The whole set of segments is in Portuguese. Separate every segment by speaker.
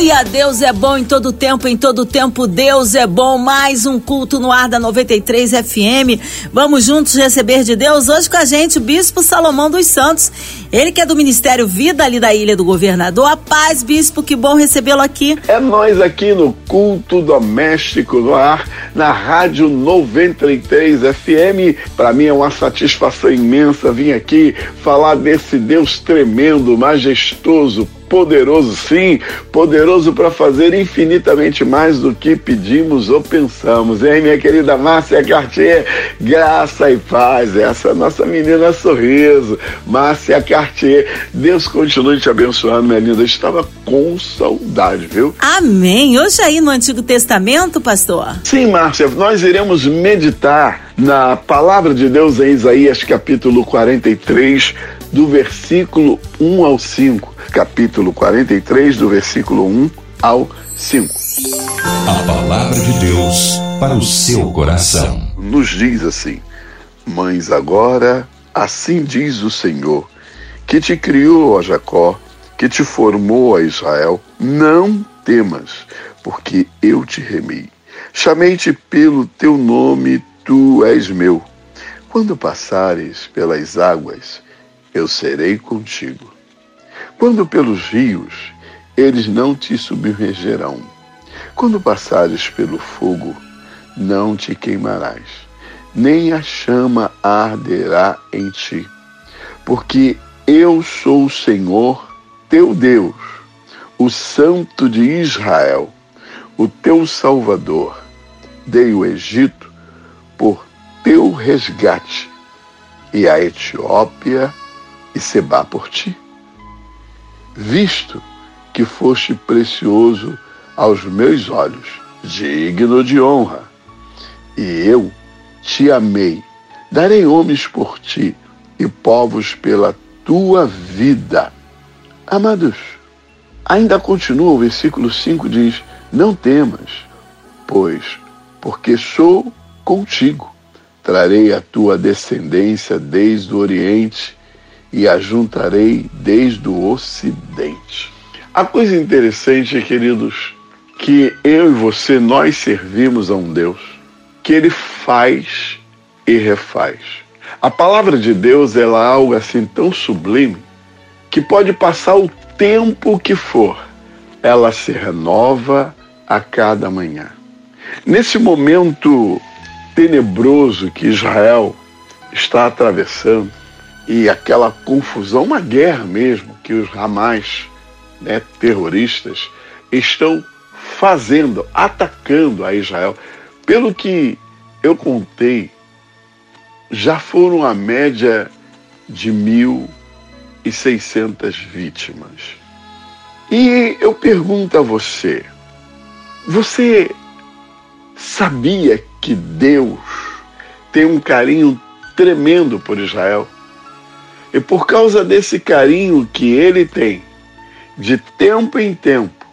Speaker 1: Deus é bom em todo tempo, em todo tempo Deus é bom. Mais um culto no ar da 93 FM. Vamos juntos receber de Deus hoje com a gente o Bispo Salomão dos Santos. Ele que é do Ministério Vida ali da Ilha do Governador. A paz, Bispo, que bom recebê-lo aqui.
Speaker 2: É nós aqui no culto doméstico no ar, na Rádio 93 FM. Para mim é uma satisfação imensa vir aqui falar desse Deus tremendo, majestoso, poderoso, sim, poderoso para fazer infinitamente mais do que pedimos ou pensamos. Hein, minha querida Márcia Cartier? Graça e paz. Essa é a nossa menina sorriso, Márcia Cartier. Deus continue te abençoando, minha linda. Eu estava com saudade, viu?
Speaker 1: Amém. Hoje aí no Antigo Testamento, pastor?
Speaker 2: Sim, Márcia, nós iremos meditar na palavra de Deus em Isaías capítulo 43, do versículo 1 ao 5 capítulo 43, do versículo 1 ao 5.
Speaker 3: A palavra de Deus para o seu coração.
Speaker 2: Nos diz assim: Mães, agora, assim diz o Senhor, que te criou, ó Jacó, que te formou, a Israel, não temas, porque eu te remi. Chamei-te pelo teu nome, tu és meu. Quando passares pelas águas, eu serei contigo. Quando pelos rios, eles não te submergerão. Quando passares pelo fogo, não te queimarás, nem a chama arderá em ti. Porque eu sou o Senhor, teu Deus, o Santo de Israel, o teu Salvador. Dei o Egito por teu resgate, e a Etiópia e Seba por ti visto que foste precioso aos meus olhos, digno de honra. E eu te amei. Darei homens por ti e povos pela tua vida. Amados, ainda continua o versículo 5 diz: Não temas, pois, porque sou contigo. Trarei a tua descendência desde o Oriente e a juntarei desde o ocidente. A coisa interessante, queridos, que eu e você, nós servimos a um Deus que ele faz e refaz. A palavra de Deus é algo assim tão sublime que pode passar o tempo que for, ela se renova a cada manhã. Nesse momento tenebroso que Israel está atravessando, e aquela confusão, uma guerra mesmo, que os ramais né, terroristas estão fazendo, atacando a Israel. Pelo que eu contei, já foram a média de 1.600 vítimas. E eu pergunto a você, você sabia que Deus tem um carinho tremendo por Israel? E por causa desse carinho que ele tem, de tempo em tempo,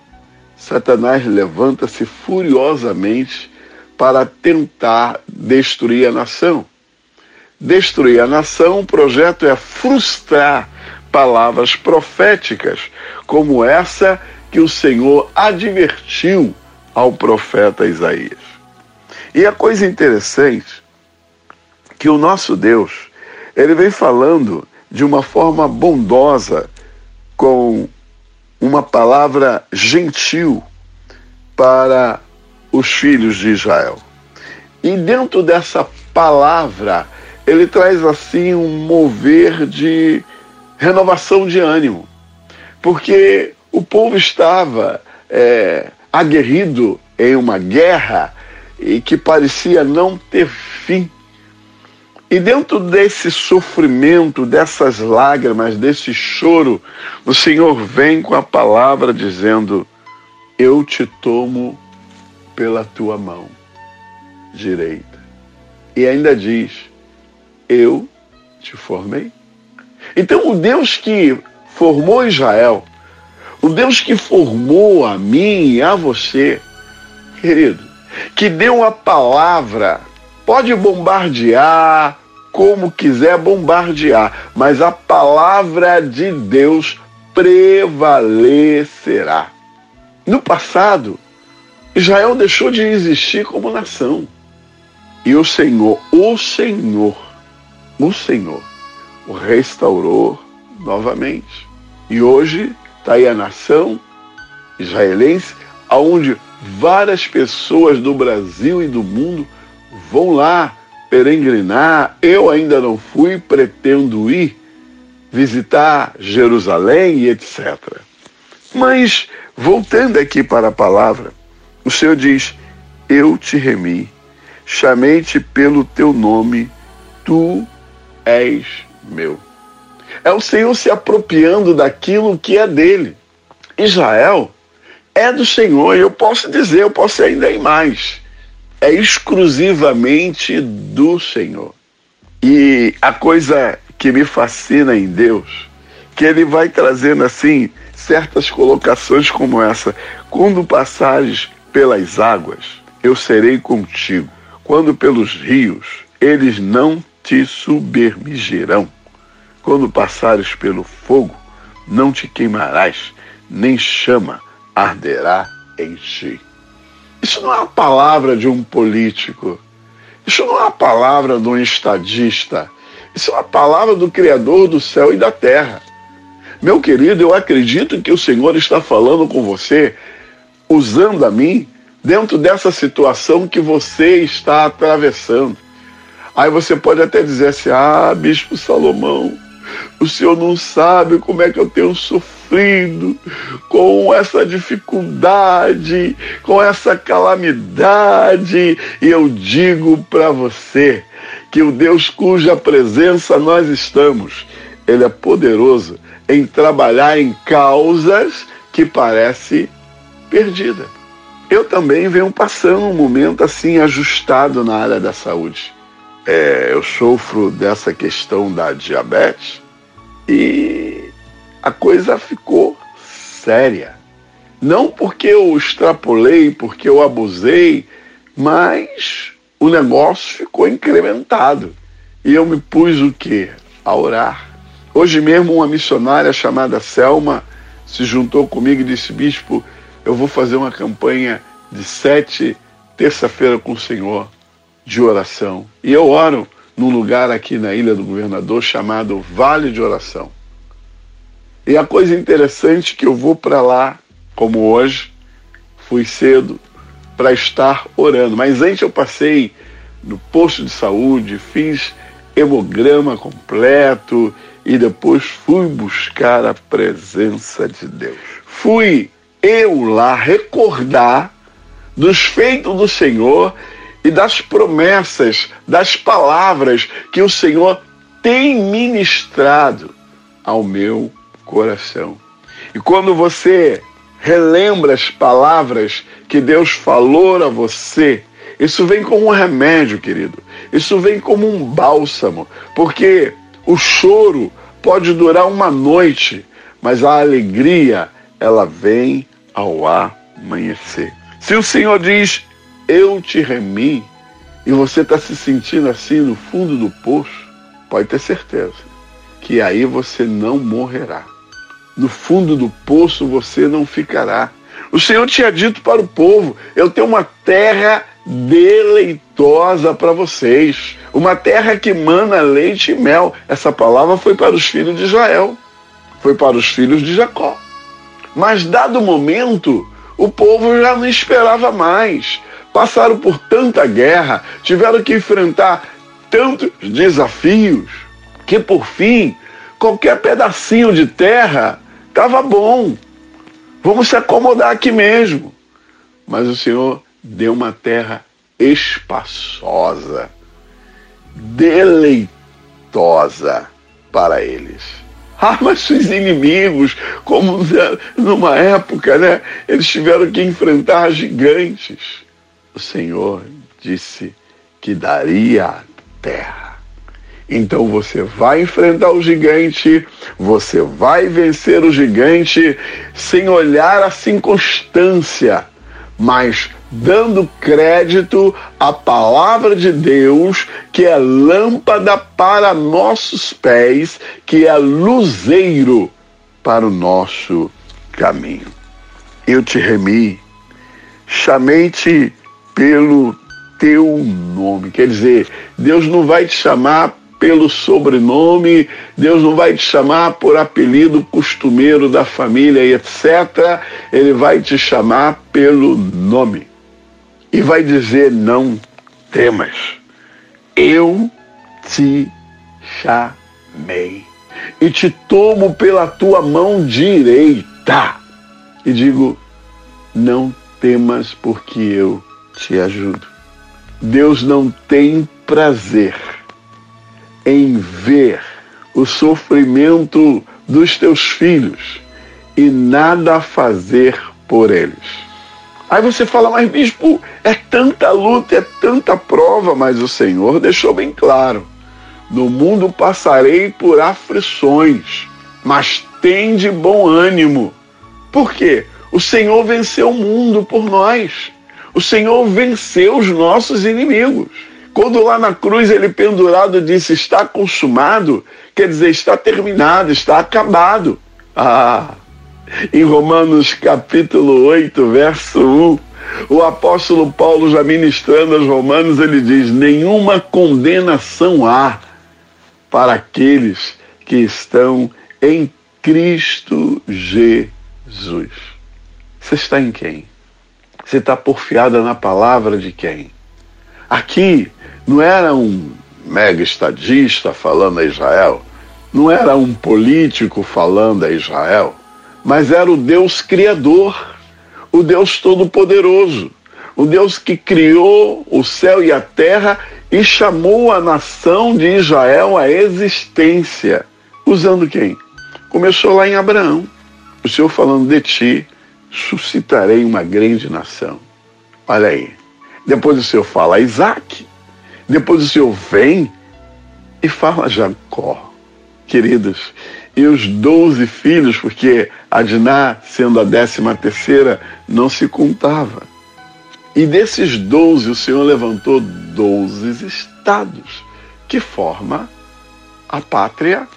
Speaker 2: Satanás levanta-se furiosamente para tentar destruir a nação. Destruir a nação, o projeto é frustrar palavras proféticas, como essa que o Senhor advertiu ao profeta Isaías. E a coisa interessante que o nosso Deus, ele vem falando de uma forma bondosa, com uma palavra gentil para os filhos de Israel. E dentro dessa palavra, ele traz assim um mover de renovação de ânimo, porque o povo estava é, aguerrido em uma guerra e que parecia não ter fim. E dentro desse sofrimento, dessas lágrimas, desse choro, o Senhor vem com a palavra dizendo: Eu te tomo pela tua mão direita. E ainda diz: Eu te formei. Então, o Deus que formou Israel, o Deus que formou a mim e a você, querido, que deu a palavra. Pode bombardear como quiser bombardear, mas a palavra de Deus prevalecerá. No passado, Israel deixou de existir como nação. E o Senhor, o Senhor, o Senhor, o restaurou novamente. E hoje está aí a nação israelense, aonde várias pessoas do Brasil e do mundo vão lá peregrinar. Eu ainda não fui, pretendo ir visitar Jerusalém e etc. Mas, voltando aqui para a palavra, o Senhor diz: Eu te remi, chamei-te pelo teu nome, tu és meu. É o Senhor se apropriando daquilo que é dele. Israel é do Senhor, e eu posso dizer, eu posso ainda ir mais. É exclusivamente do Senhor. E a coisa que me fascina em Deus, que ele vai trazendo assim certas colocações como essa: quando passares pelas águas, eu serei contigo. Quando pelos rios, eles não te submergirão. Quando passares pelo fogo, não te queimarás, nem chama arderá em ti. Isso não é a palavra de um político. Isso não é a palavra de um estadista. Isso é a palavra do Criador do céu e da terra. Meu querido, eu acredito que o Senhor está falando com você, usando a mim, dentro dessa situação que você está atravessando. Aí você pode até dizer assim: ah, Bispo Salomão, o senhor não sabe como é que eu tenho sofrido com essa dificuldade, com essa calamidade. E eu digo para você que o Deus cuja presença nós estamos, ele é poderoso em trabalhar em causas que parece perdida. Eu também venho passando um momento assim ajustado na área da saúde. É, eu sofro dessa questão da diabetes e a coisa ficou séria. Não porque eu extrapolei, porque eu abusei, mas o negócio ficou incrementado. E eu me pus o quê? A orar. Hoje mesmo uma missionária chamada Selma se juntou comigo e disse, bispo, eu vou fazer uma campanha de sete terça-feira com o Senhor de oração. E eu oro num lugar aqui na Ilha do Governador chamado Vale de Oração. E a coisa interessante é que eu vou para lá, como hoje, fui cedo para estar orando. Mas antes eu passei no posto de saúde, fiz hemograma completo e depois fui buscar a presença de Deus. Fui eu lá recordar dos feitos do Senhor e das promessas, das palavras que o Senhor tem ministrado ao meu coração. E quando você relembra as palavras que Deus falou a você, isso vem como um remédio, querido. Isso vem como um bálsamo, porque o choro pode durar uma noite, mas a alegria, ela vem ao amanhecer. Se o Senhor diz, eu te remi, e você está se sentindo assim no fundo do poço, pode ter certeza que aí você não morrerá. No fundo do poço você não ficará. O Senhor tinha dito para o povo: Eu tenho uma terra deleitosa para vocês, uma terra que mana leite e mel. Essa palavra foi para os filhos de Israel, foi para os filhos de Jacó. Mas, dado o momento, o povo já não esperava mais passaram por tanta guerra, tiveram que enfrentar tantos desafios, que por fim, qualquer pedacinho de terra estava bom. Vamos se acomodar aqui mesmo. Mas o Senhor deu uma terra espaçosa, deleitosa para eles. Ah, mas os inimigos, como numa época, né? Eles tiveram que enfrentar gigantes o Senhor disse que daria a terra. Então você vai enfrentar o gigante, você vai vencer o gigante sem olhar a circunstância, mas dando crédito à palavra de Deus, que é lâmpada para nossos pés, que é luzeiro para o nosso caminho. Eu te remi, chamei-te pelo teu nome. Quer dizer, Deus não vai te chamar pelo sobrenome, Deus não vai te chamar por apelido costumeiro da família e etc. Ele vai te chamar pelo nome. E vai dizer: não temas, eu te chamei e te tomo pela tua mão direita e digo: não temas, porque eu te ajudo. Deus não tem prazer em ver o sofrimento dos teus filhos e nada fazer por eles. Aí você fala, mas bispo, é tanta luta, é tanta prova, mas o Senhor deixou bem claro: no mundo passarei por aflições, mas tem de bom ânimo. Por quê? O Senhor venceu o mundo por nós. O Senhor venceu os nossos inimigos. Quando lá na cruz ele pendurado disse está consumado, quer dizer, está terminado, está acabado. Ah, em Romanos capítulo 8, verso 1, o apóstolo Paulo já ministrando aos romanos, ele diz: nenhuma condenação há para aqueles que estão em Cristo Jesus. Você está em quem? Você está porfiada na palavra de quem? Aqui não era um mega estadista falando a Israel, não era um político falando a Israel, mas era o Deus Criador, o Deus Todo-Poderoso, o Deus que criou o céu e a terra e chamou a nação de Israel à existência. Usando quem? Começou lá em Abraão. O Senhor falando de ti, suscitarei uma grande nação. Olha aí. Depois o Senhor fala a Isaac. Depois o Senhor vem e fala a Jacó. Queridos, e os doze filhos, porque Adná, sendo a décima terceira, não se contava. E desses doze, o Senhor levantou doze estados, que forma a pátria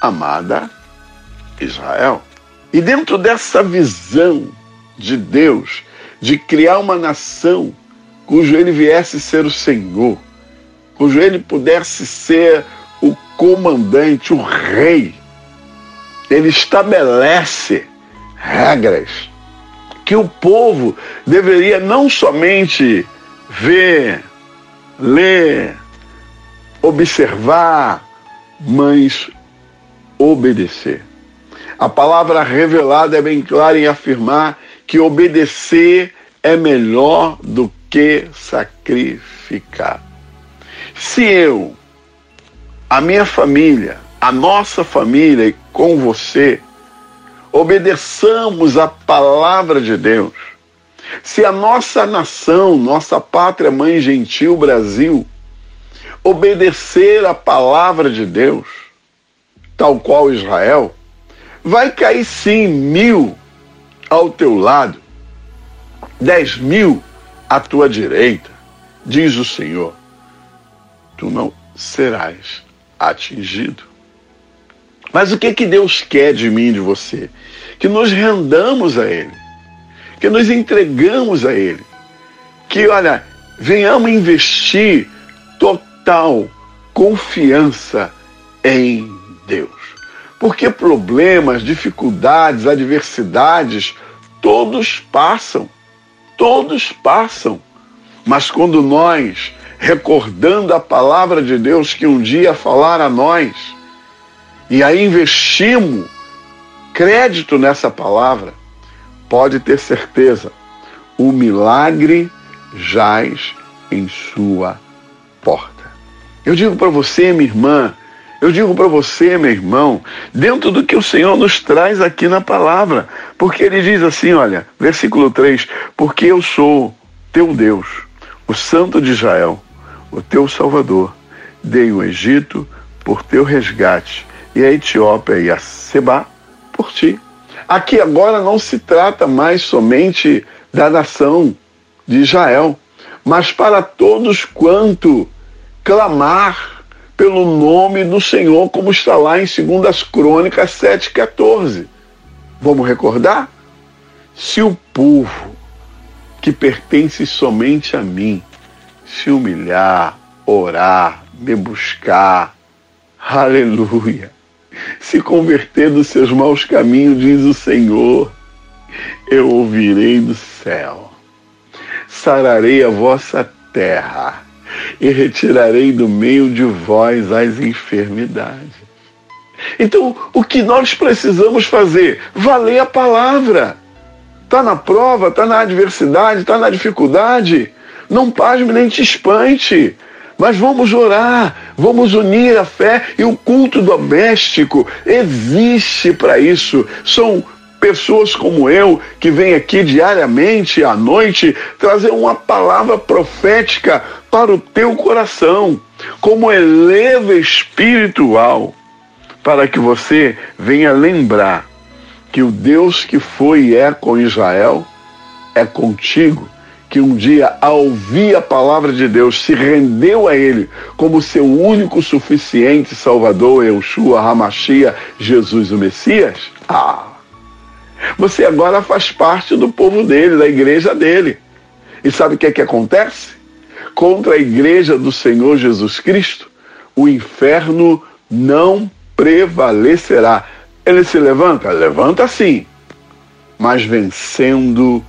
Speaker 2: amada Israel. E dentro dessa visão de Deus, de criar uma nação cujo ele viesse ser o Senhor, cujo ele pudesse ser o comandante, o rei, ele estabelece regras que o povo deveria não somente ver, ler, observar, mas obedecer. A palavra revelada é bem clara em afirmar que obedecer é melhor do que sacrificar. Se eu, a minha família, a nossa família e com você, obedeçamos a palavra de Deus, se a nossa nação, nossa pátria mãe gentil Brasil, obedecer a palavra de Deus, tal qual Israel, vai cair sim mil ao teu lado, dez mil à tua direita, diz o Senhor. Tu não serás atingido. Mas o que, que Deus quer de mim e de você? Que nos rendamos a Ele, que nos entregamos a Ele, que, olha, venhamos investir total confiança em Deus. Porque problemas, dificuldades, adversidades, todos passam. Todos passam. Mas quando nós, recordando a palavra de Deus que um dia falar a nós, e aí investimos crédito nessa palavra, pode ter certeza, o milagre jaz em sua porta. Eu digo para você, minha irmã, eu digo para você, meu irmão, dentro do que o Senhor nos traz aqui na palavra, porque ele diz assim, olha, versículo 3: Porque eu sou teu Deus, o Santo de Israel, o teu Salvador. Dei o Egito por teu resgate, e a Etiópia e a Seba por ti. Aqui agora não se trata mais somente da nação de Israel, mas para todos quanto clamar pelo nome do Senhor, como está lá em 2 Crônicas 7,14. Vamos recordar? Se o povo que pertence somente a mim se humilhar, orar, me buscar, aleluia, se converter dos seus maus caminhos, diz o Senhor, eu ouvirei do céu, sararei a vossa terra e retirarei do meio de vós as enfermidades. Então, o que nós precisamos fazer? Valer a palavra. Está na prova, está na adversidade, está na dificuldade. Não pasme nem te espante. Mas vamos orar, vamos unir a fé e o culto doméstico existe para isso. São pessoas como eu que vêm aqui diariamente à noite trazer uma palavra profética para o teu coração, como elevo espiritual, para que você venha lembrar que o Deus que foi e é com Israel é contigo, que um dia, ao ouvir a palavra de Deus, se rendeu a Ele como seu único suficiente Salvador, Yeshua, Hamashia, Jesus o Messias. Ah! Você agora faz parte do povo dele, da igreja dele. E sabe o que é que acontece? Contra a igreja do Senhor Jesus Cristo, o inferno não prevalecerá. Ele se levanta? Levanta sim. Mas vencendo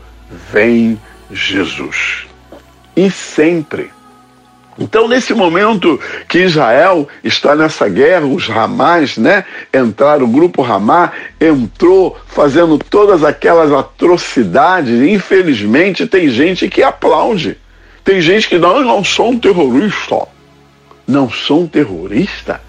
Speaker 2: vem Jesus. E sempre então, nesse momento que Israel está nessa guerra, os Ramás, né, entraram, o grupo Ramá entrou fazendo todas aquelas atrocidades. Infelizmente, tem gente que aplaude. Tem gente que não, não sou um terrorista. Não sou um terrorista?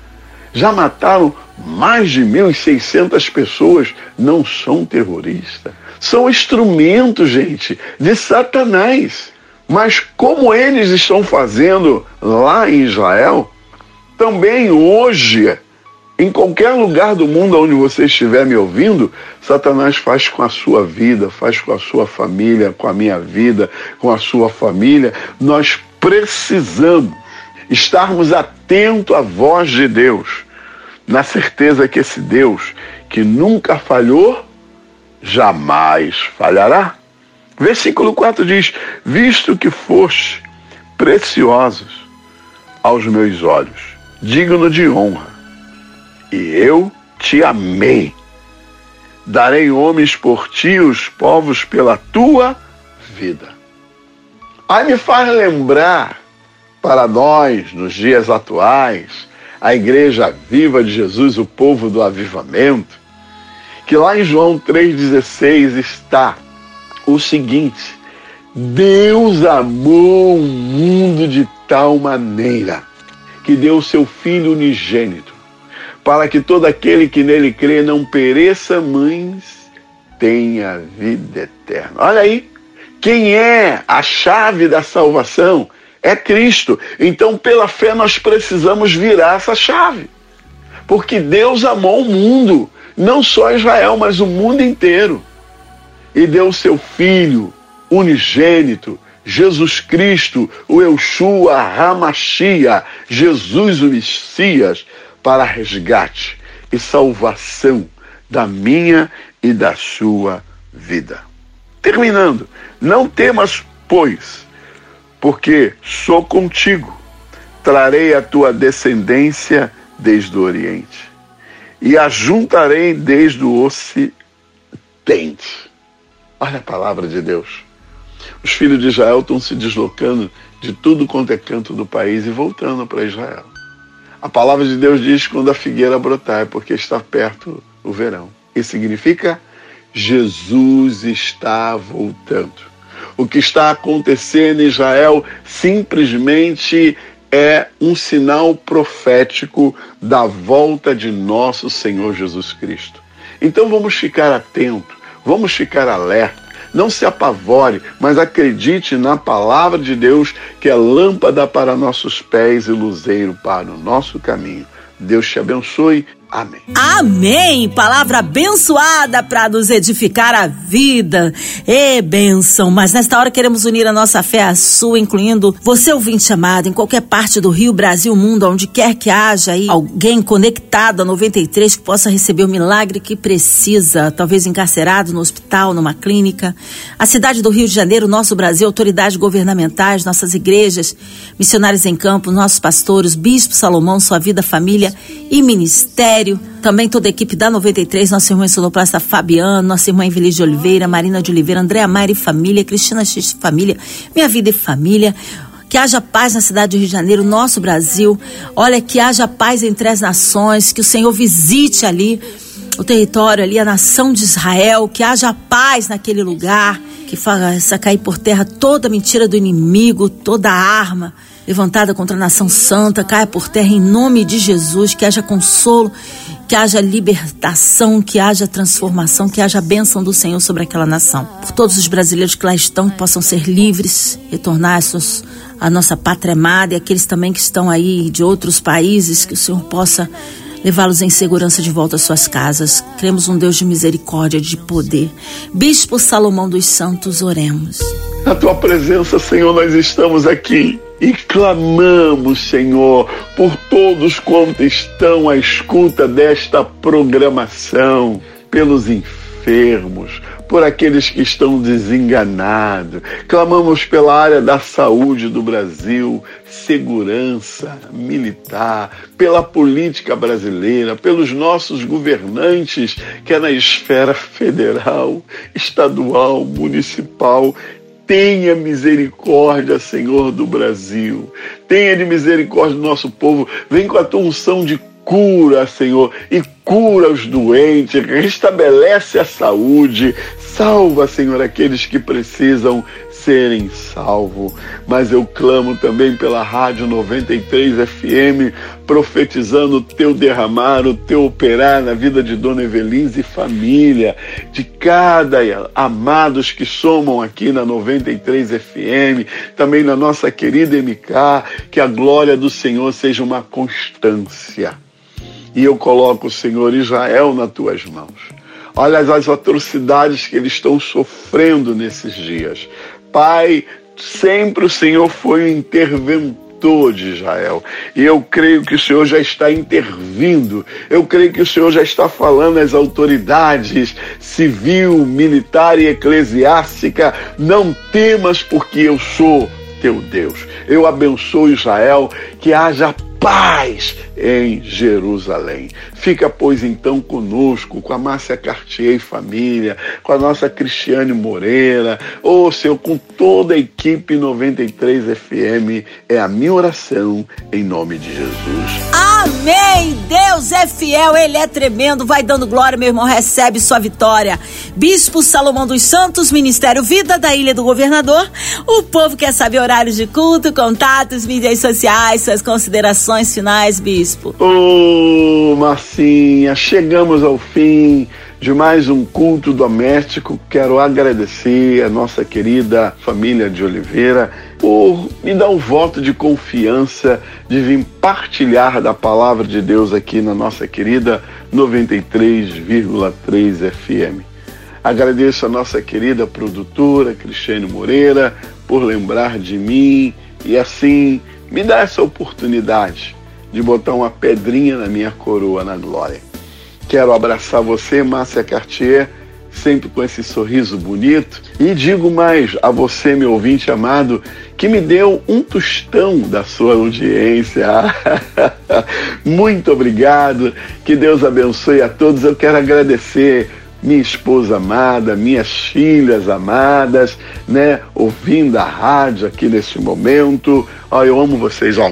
Speaker 2: Já mataram mais de 1.600 pessoas. Não são terroristas. São instrumentos, gente, de Satanás. Mas como eles estão fazendo lá em Israel, também hoje, em qualquer lugar do mundo onde você estiver me ouvindo, Satanás faz com a sua vida, faz com a sua família, com a minha vida, com a sua família. Nós precisamos estarmos atentos à voz de Deus, na certeza que esse Deus, que nunca falhou, jamais falhará. Versículo 4 diz: Visto que foste preciosos aos meus olhos, digno de honra, e eu te amei. Darei homens por ti, os povos pela tua vida. Aí me faz lembrar para nós, nos dias atuais, a igreja viva de Jesus, o povo do avivamento, que lá em João 3,16 está o seguinte: Deus amou o mundo de tal maneira que deu o seu Filho unigênito, para que todo aquele que nele crê não pereça, mas tenha vida eterna. Olha aí, quem é a chave da salvação? É Cristo. Então, pela fé, nós precisamos virar essa chave. Porque Deus amou o mundo, não só Israel, mas o mundo inteiro e deu seu Filho unigênito, Jesus Cristo, o Eushua Hamashia, Jesus o Messias, para resgate e salvação da minha e da sua vida. Terminando, não temas, pois, porque sou contigo, trarei a tua descendência desde o Oriente e a juntarei desde o Ocidente Olha a palavra de Deus. Os filhos de Israel estão se deslocando de tudo quanto é canto do país e voltando para Israel. A palavra de Deus diz quando a figueira brotar, porque está perto o verão. Isso significa Jesus está voltando. O que está acontecendo em Israel simplesmente é um sinal profético da volta de nosso Senhor Jesus Cristo. Então vamos ficar atentos Vamos ficar alerta. Não se apavore, mas acredite na palavra de Deus, que é lâmpada para nossos pés e luzeiro para o nosso caminho. Deus te abençoe Amém.
Speaker 1: Amém. Palavra abençoada para nos edificar a vida. É bênção. Mas nesta hora queremos unir a nossa fé à sua, incluindo você ouvinte chamado em qualquer parte do Rio, Brasil, mundo, onde quer que haja aí alguém conectado a 93 que possa receber o milagre que precisa, talvez encarcerado no hospital, numa clínica. A cidade do Rio de Janeiro, nosso Brasil, autoridades governamentais, nossas igrejas, missionários em campo, nossos pastores, Bispo Salomão, sua vida, família e ministério também toda a equipe da 93, nossa irmã Sonoplasta Fabiano, nossa irmã Evelise de Oliveira, Marina de Oliveira, Andréa e família, Cristina X família, Minha Vida e Família. Que haja paz na cidade do Rio de Janeiro, nosso Brasil. Olha, que haja paz entre as nações, que o Senhor visite ali o território ali, a nação de Israel, que haja paz naquele lugar, que faça cair por terra toda mentira do inimigo, toda arma levantada contra a nação santa, caia por terra em nome de Jesus, que haja consolo, que haja libertação, que haja transformação, que haja bênção do Senhor sobre aquela nação. Por todos os brasileiros que lá estão, que possam ser livres, retornar a, a nossa pátria amada e aqueles também que estão aí de outros países, que o Senhor possa levá-los em segurança de volta às suas casas. Cremos um Deus de misericórdia, de poder. Bispo Salomão dos Santos, oremos.
Speaker 2: Na tua presença, Senhor, nós estamos aqui e clamamos, Senhor, por todos quantos estão à escuta desta programação, pelos enfermos, por aqueles que estão desenganados. Clamamos pela área da saúde do Brasil, segurança militar, pela política brasileira, pelos nossos governantes, que é na esfera federal, estadual, municipal Tenha misericórdia, Senhor, do Brasil. Tenha de misericórdia do nosso povo. Vem com a tua unção de cura, Senhor, e cura os doentes, restabelece a saúde, salva, Senhor, aqueles que precisam serem salvos. Mas eu clamo também pela Rádio 93 FM, profetizando o teu derramar, o teu operar na vida de Dona Evelise e família, de cada amados que somam aqui na 93 FM, também na nossa querida MK, que a glória do Senhor seja uma constância. E eu coloco o Senhor Israel nas tuas mãos. Olha as atrocidades que eles estão sofrendo nesses dias. Pai, sempre o Senhor foi o interventor de Israel. E eu creio que o Senhor já está intervindo. Eu creio que o Senhor já está falando às autoridades civil, militar e eclesiástica: não temas, porque eu sou teu Deus. Eu abençoo Israel, que haja paz em Jerusalém. Fica, pois, então conosco, com a Márcia Cartier e família, com a nossa Cristiane Moreira, ou oh, Senhor, com toda a equipe 93 FM. É a minha oração em nome de Jesus.
Speaker 1: Amém! Deus é fiel, Ele é tremendo. Vai dando glória, meu irmão, recebe sua vitória. Bispo Salomão dos Santos, Ministério Vida da Ilha do Governador. O povo quer saber horários de culto, contatos, mídias sociais, suas considerações finais, Bispo.
Speaker 2: Ô, oh, Marcinha, chegamos ao fim de mais um culto doméstico. Quero agradecer a nossa querida família de Oliveira por me dar um voto de confiança de vir partilhar da palavra de Deus aqui na nossa querida 93,3 FM. Agradeço a nossa querida produtora Cristiane Moreira por lembrar de mim e assim me dar essa oportunidade de botar uma pedrinha na minha coroa na glória. Quero abraçar você, Márcia Cartier, sempre com esse sorriso bonito. E digo mais a você, meu ouvinte amado, que me deu um tostão da sua audiência. Muito obrigado. Que Deus abençoe a todos. Eu quero agradecer minha esposa amada, minhas filhas amadas, né, ouvindo a rádio aqui nesse momento. Ó, eu amo vocês, ó.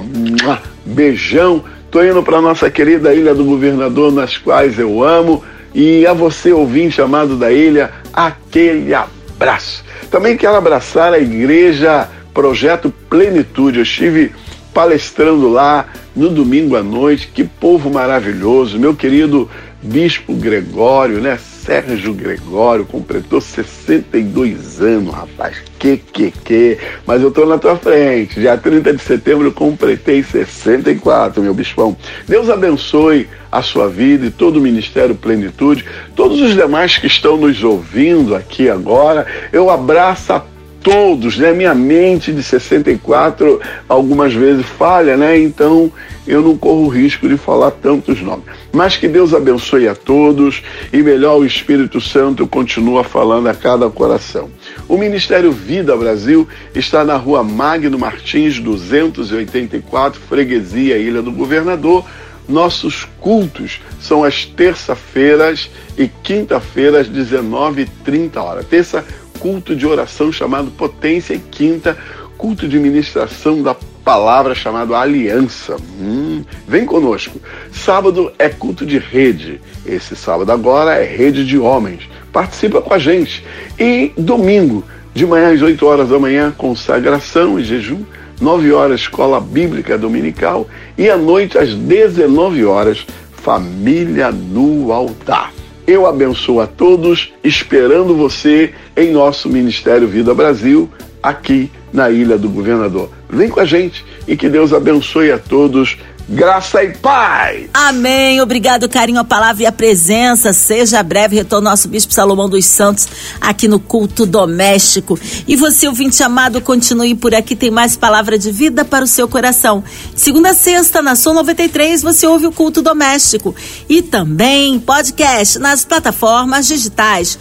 Speaker 2: Beijão. Tô indo para nossa querida Ilha do Governador, nas quais eu amo. E a você, ouvinte amado da ilha, aquele abraço. Também quero abraçar a igreja Projeto Plenitude. Eu estive palestrando lá no domingo à noite. Que povo maravilhoso, meu querido Bispo Gregório, né? Sérgio Gregório completou 62 anos, rapaz. Que, que, que. Mas eu tô na tua frente. Dia 30 de setembro eu completei 64, meu bispão. Deus abençoe a sua vida e todo o Ministério Plenitude, todos os demais que estão nos ouvindo aqui agora. Eu abraço a todos, né? Minha mente de 64 algumas vezes falha, né? Então eu não corro risco de falar tantos nomes. Mas que Deus abençoe a todos e melhor o Espírito Santo continua falando a cada coração. O Ministério Vida Brasil está na rua Magno Martins 284, Freguesia Ilha do Governador. Nossos cultos são às terça-feiras e quinta-feiras, 19h30 horas. Terça, culto de oração chamado Potência e quinta, culto de ministração da palavra chamado Aliança. Hum, vem conosco. Sábado é culto de rede. Esse sábado agora é rede de homens. Participa com a gente. E domingo, de manhã às 8 horas da manhã, consagração e jejum. 9 horas, escola bíblica dominical. E à noite, às 19 horas, família no altar. Eu abençoo a todos, esperando você em nosso Ministério Vida Brasil, aqui na Ilha do Governador. Vem com a gente e que Deus abençoe a todos. Graça e paz.
Speaker 1: Amém. Obrigado, carinho, a palavra e a presença. Seja breve retorno nosso Bispo Salomão dos Santos aqui no culto doméstico. E você, ouvinte amado, continue por aqui. Tem mais palavra de vida para o seu coração. Segunda sexta, na Som 93, você ouve o culto doméstico. E também podcast nas plataformas digitais